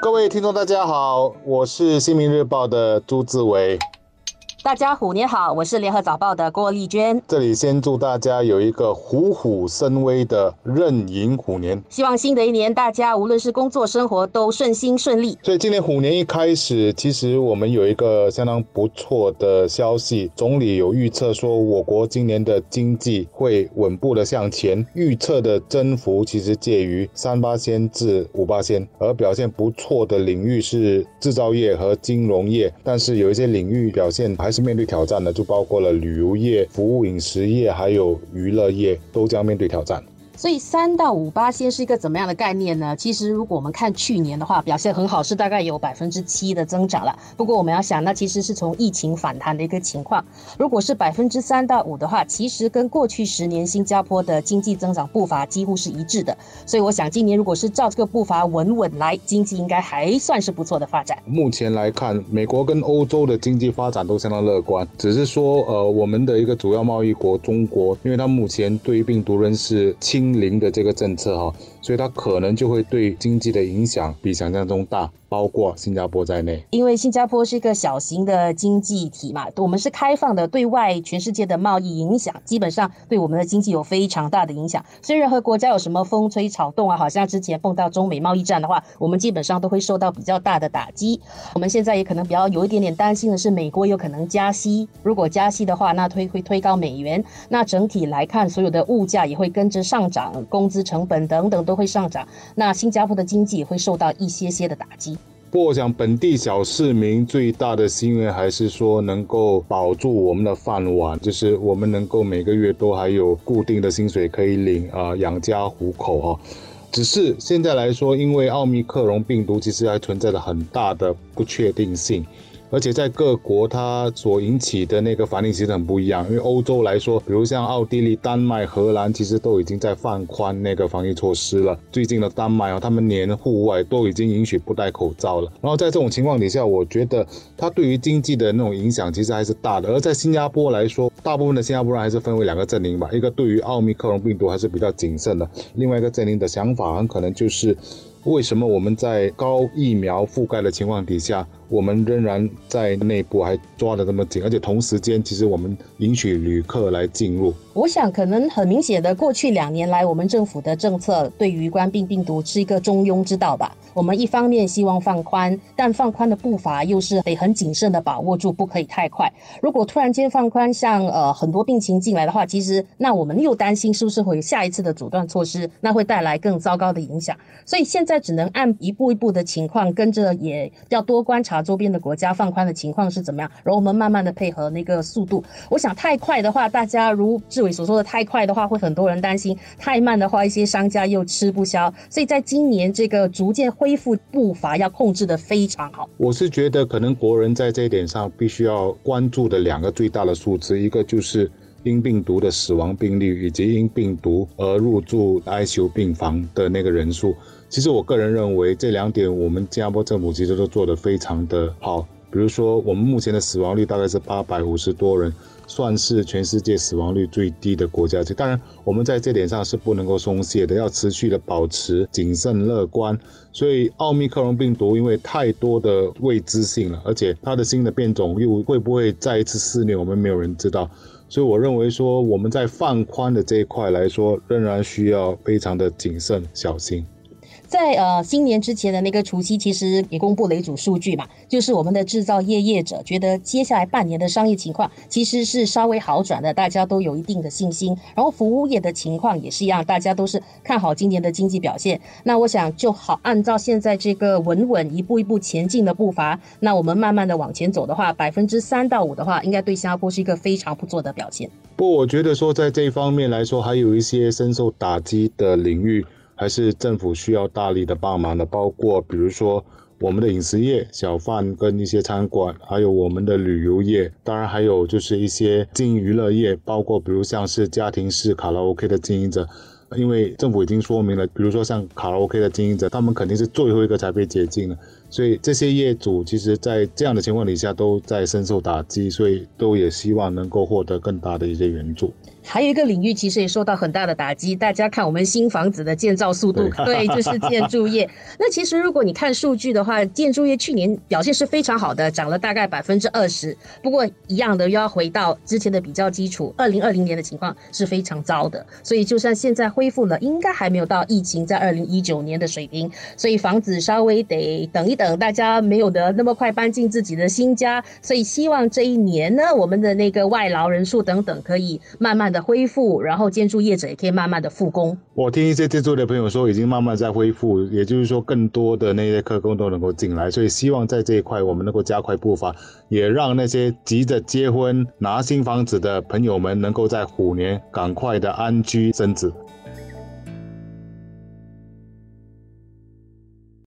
各位听众，大家好，我是新民日报的朱自伟。大家虎年好，我是联合早报的郭丽娟。这里先祝大家有一个虎虎生威的壬寅虎年，希望新的一年大家无论是工作生活都顺心顺利。所以今年虎年一开始，其实我们有一个相当不错的消息，总理有预测说我国今年的经济会稳步的向前，预测的增幅其实介于三八仙至五八仙，而表现不错的领域是制造业和金融业，但是有一些领域表现还是面对挑战的，就包括了旅游业、服务饮食业，还有娱乐业，都将面对挑战。所以三到五八先是一个怎么样的概念呢？其实如果我们看去年的话，表现很好，是大概有百分之七的增长了。不过我们要想，那其实是从疫情反弹的一个情况。如果是百分之三到五的话，其实跟过去十年新加坡的经济增长步伐几乎是一致的。所以我想今年如果是照这个步伐稳稳来，经济应该还算是不错的发展。目前来看，美国跟欧洲的经济发展都相当乐观，只是说呃，我们的一个主要贸易国中国，因为它目前对于病毒仍是轻。零的这个政策哈，所以它可能就会对经济的影响比想象中大。包括新加坡在内，因为新加坡是一个小型的经济体嘛，我们是开放的，对外全世界的贸易影响基本上对我们的经济有非常大的影响。所以任何国家有什么风吹草动啊，好像之前碰到中美贸易战的话，我们基本上都会受到比较大的打击。我们现在也可能比较有一点点担心的是，美国有可能加息，如果加息的话，那推会推高美元，那整体来看，所有的物价也会跟着上涨，工资成本等等都会上涨，那新加坡的经济也会受到一些些的打击。不过，我想本地小市民最大的心愿还是说能够保住我们的饭碗，就是我们能够每个月都还有固定的薪水可以领啊，养家糊口哈。只是现在来说，因为奥密克戎病毒其实还存在着很大的不确定性。而且在各国，它所引起的那个反应其实很不一样。因为欧洲来说，比如像奥地利、丹麦、荷兰，其实都已经在放宽那个防疫措施了。最近的丹麦啊，他们连户外都已经允许不戴口罩了。然后在这种情况底下，我觉得它对于经济的那种影响其实还是大的。而在新加坡来说，大部分的新加坡人还是分为两个阵营吧，一个对于奥密克戎病毒还是比较谨慎的，另外一个阵营的想法很可能就是为什么我们在高疫苗覆盖的情况底下。我们仍然在内部还抓得这么紧，而且同时间，其实我们允许旅客来进入。我想，可能很明显的，过去两年来，我们政府的政策对于冠病病毒是一个中庸之道吧。我们一方面希望放宽，但放宽的步伐又是得很谨慎的把握住，不可以太快。如果突然间放宽，像呃很多病情进来的话，其实那我们又担心是不是会有下一次的阻断措施，那会带来更糟糕的影响。所以现在只能按一步一步的情况跟着，也要多观察。周边的国家放宽的情况是怎么样？然后我们慢慢的配合那个速度。我想太快的话，大家如志伟所说的太快的话，会很多人担心；太慢的话，一些商家又吃不消。所以在今年这个逐渐恢复步伐要控制的非常好。我是觉得可能国人在这一点上必须要关注的两个最大的数字，一个就是因病毒的死亡病例，以及因病毒而入住 ICU 病房的那个人数。其实我个人认为这两点，我们新加坡政府其实都做得非常的好。比如说，我们目前的死亡率大概是八百五十多人，算是全世界死亡率最低的国家。当然，我们在这点上是不能够松懈的，要持续的保持谨慎乐观。所以，奥密克戎病毒因为太多的未知性了，而且它的新的变种又会不会再一次肆虐，我们没有人知道。所以，我认为说我们在放宽的这一块来说，仍然需要非常的谨慎小心。在呃新年之前的那个除夕，其实也公布了一组数据嘛，就是我们的制造业业者觉得接下来半年的商业情况其实是稍微好转的，大家都有一定的信心。然后服务业的情况也是一样，大家都是看好今年的经济表现。那我想就好按照现在这个稳稳一步一步前进的步伐，那我们慢慢的往前走的话，百分之三到五的话，应该对新加坡是一个非常不错的表现。不过，我觉得说在这方面来说，还有一些深受打击的领域。还是政府需要大力的帮忙的，包括比如说我们的饮食业、小贩跟一些餐馆，还有我们的旅游业，当然还有就是一些经营娱乐业，包括比如像是家庭式卡拉 OK 的经营者，因为政府已经说明了，比如说像卡拉 OK 的经营者，他们肯定是最后一个才被解禁的，所以这些业主其实在这样的情况底下都在深受打击，所以都也希望能够获得更大的一些援助。还有一个领域其实也受到很大的打击，大家看我们新房子的建造速度，对，就是建筑业。那其实如果你看数据的话，建筑业去年表现是非常好的，涨了大概百分之二十。不过一样的又要回到之前的比较基础，二零二零年的情况是非常糟的。所以就算现在恢复了，应该还没有到疫情在二零一九年的水平。所以房子稍微得等一等，大家没有的那么快搬进自己的新家。所以希望这一年呢，我们的那个外劳人数等等可以慢慢的恢复，然后建筑业者也可以慢慢的复工。我听一些建筑的朋友说，已经慢慢在恢复，也就是说更多的那些客工都能够进来。所以希望在这一块我们能够加快步伐，也让那些急着结婚拿新房子的朋友们能够在虎年赶快的安居生子。